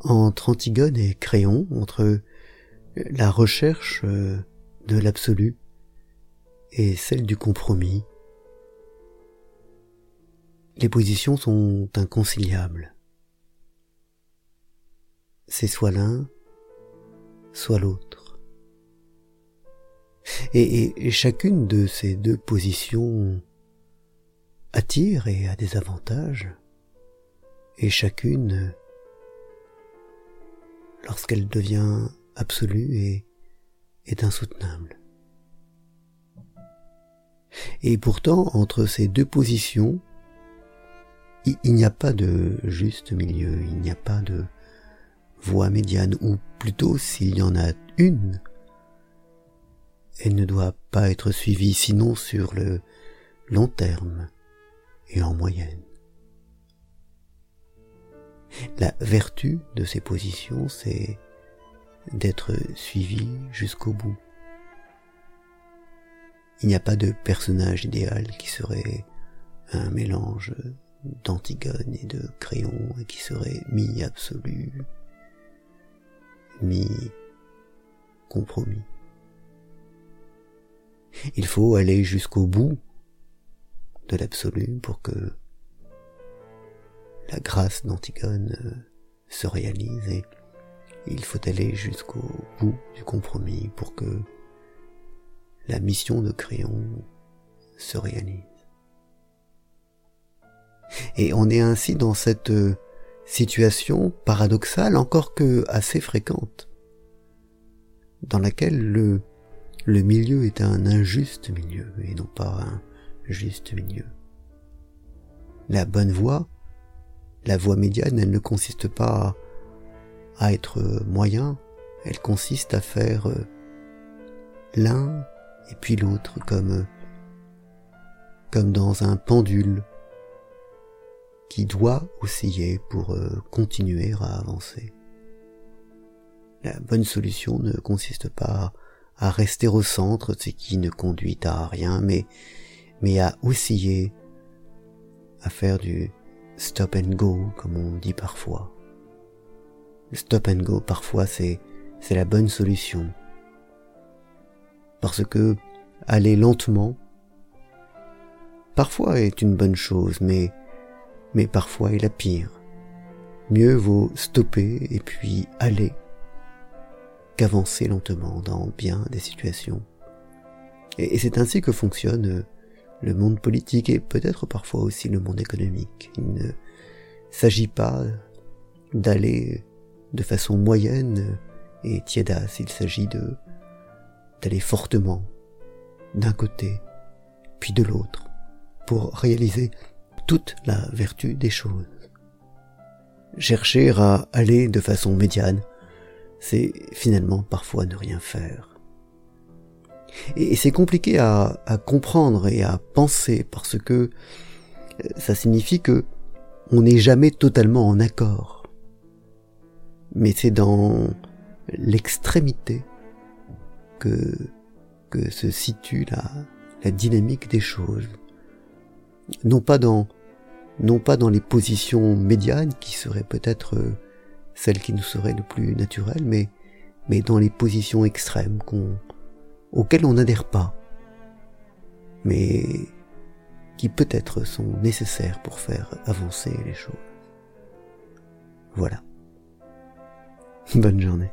entre Antigone et Créon, entre la recherche de l'absolu et celle du compromis. Les positions sont inconciliables. C'est soit l'un, soit l'autre. Et, chacune de ces deux positions attire et a des avantages, et chacune, lorsqu'elle devient absolue, est, est insoutenable. Et pourtant, entre ces deux positions, il, n'y a pas de juste milieu, il n'y a pas de voie médiane, ou plutôt s'il y en a une, elle ne doit pas être suivie sinon sur le long terme et en moyenne. La vertu de ces positions, c'est d'être suivi jusqu'au bout. Il n'y a pas de personnage idéal qui serait un mélange d'Antigone et de Créon et qui serait mi-absolu, mi-compromis. Il faut aller jusqu'au bout de l'absolu pour que la grâce d'Antigone euh, se réalise et il faut aller jusqu'au bout du compromis pour que la mission de Créon se réalise. Et on est ainsi dans cette euh, situation paradoxale, encore que assez fréquente, dans laquelle le, le milieu est un injuste milieu et non pas un juste milieu. La bonne voie, la voie médiane, elle ne consiste pas à être moyen, elle consiste à faire euh, l'un et puis l'autre comme comme dans un pendule qui doit osciller pour euh, continuer à avancer. La bonne solution ne consiste pas à rester au centre, ce qui ne conduit à rien, mais, mais à osciller, à faire du stop and go, comme on dit parfois. Stop and go, parfois, c'est, c'est la bonne solution. Parce que aller lentement, parfois est une bonne chose, mais mais parfois est la pire. Mieux vaut stopper et puis aller qu'avancer lentement dans bien des situations. Et, c'est ainsi que fonctionne le monde politique et peut-être parfois aussi le monde économique. Il ne s'agit pas d'aller de façon moyenne et tiédasse, il s'agit de d'aller fortement d'un côté puis de l'autre pour réaliser toute la vertu des choses. Chercher à aller de façon médiane, c'est finalement parfois ne rien faire. Et c'est compliqué à, comprendre et à penser parce que euh, ça signifie que on n'est jamais totalement en accord. Mais c'est dans l'extrémité que, se situe la, la dynamique des choses. Non pas dans non pas dans les positions médianes qui seraient peut-être euh, celles qui nous seraient le plus naturelles, mais, mais dans les positions extrêmes qu'on, auxquelles on n'adhère pas, mais qui peut-être sont nécessaires pour faire avancer les choses. Voilà. Bonne journée.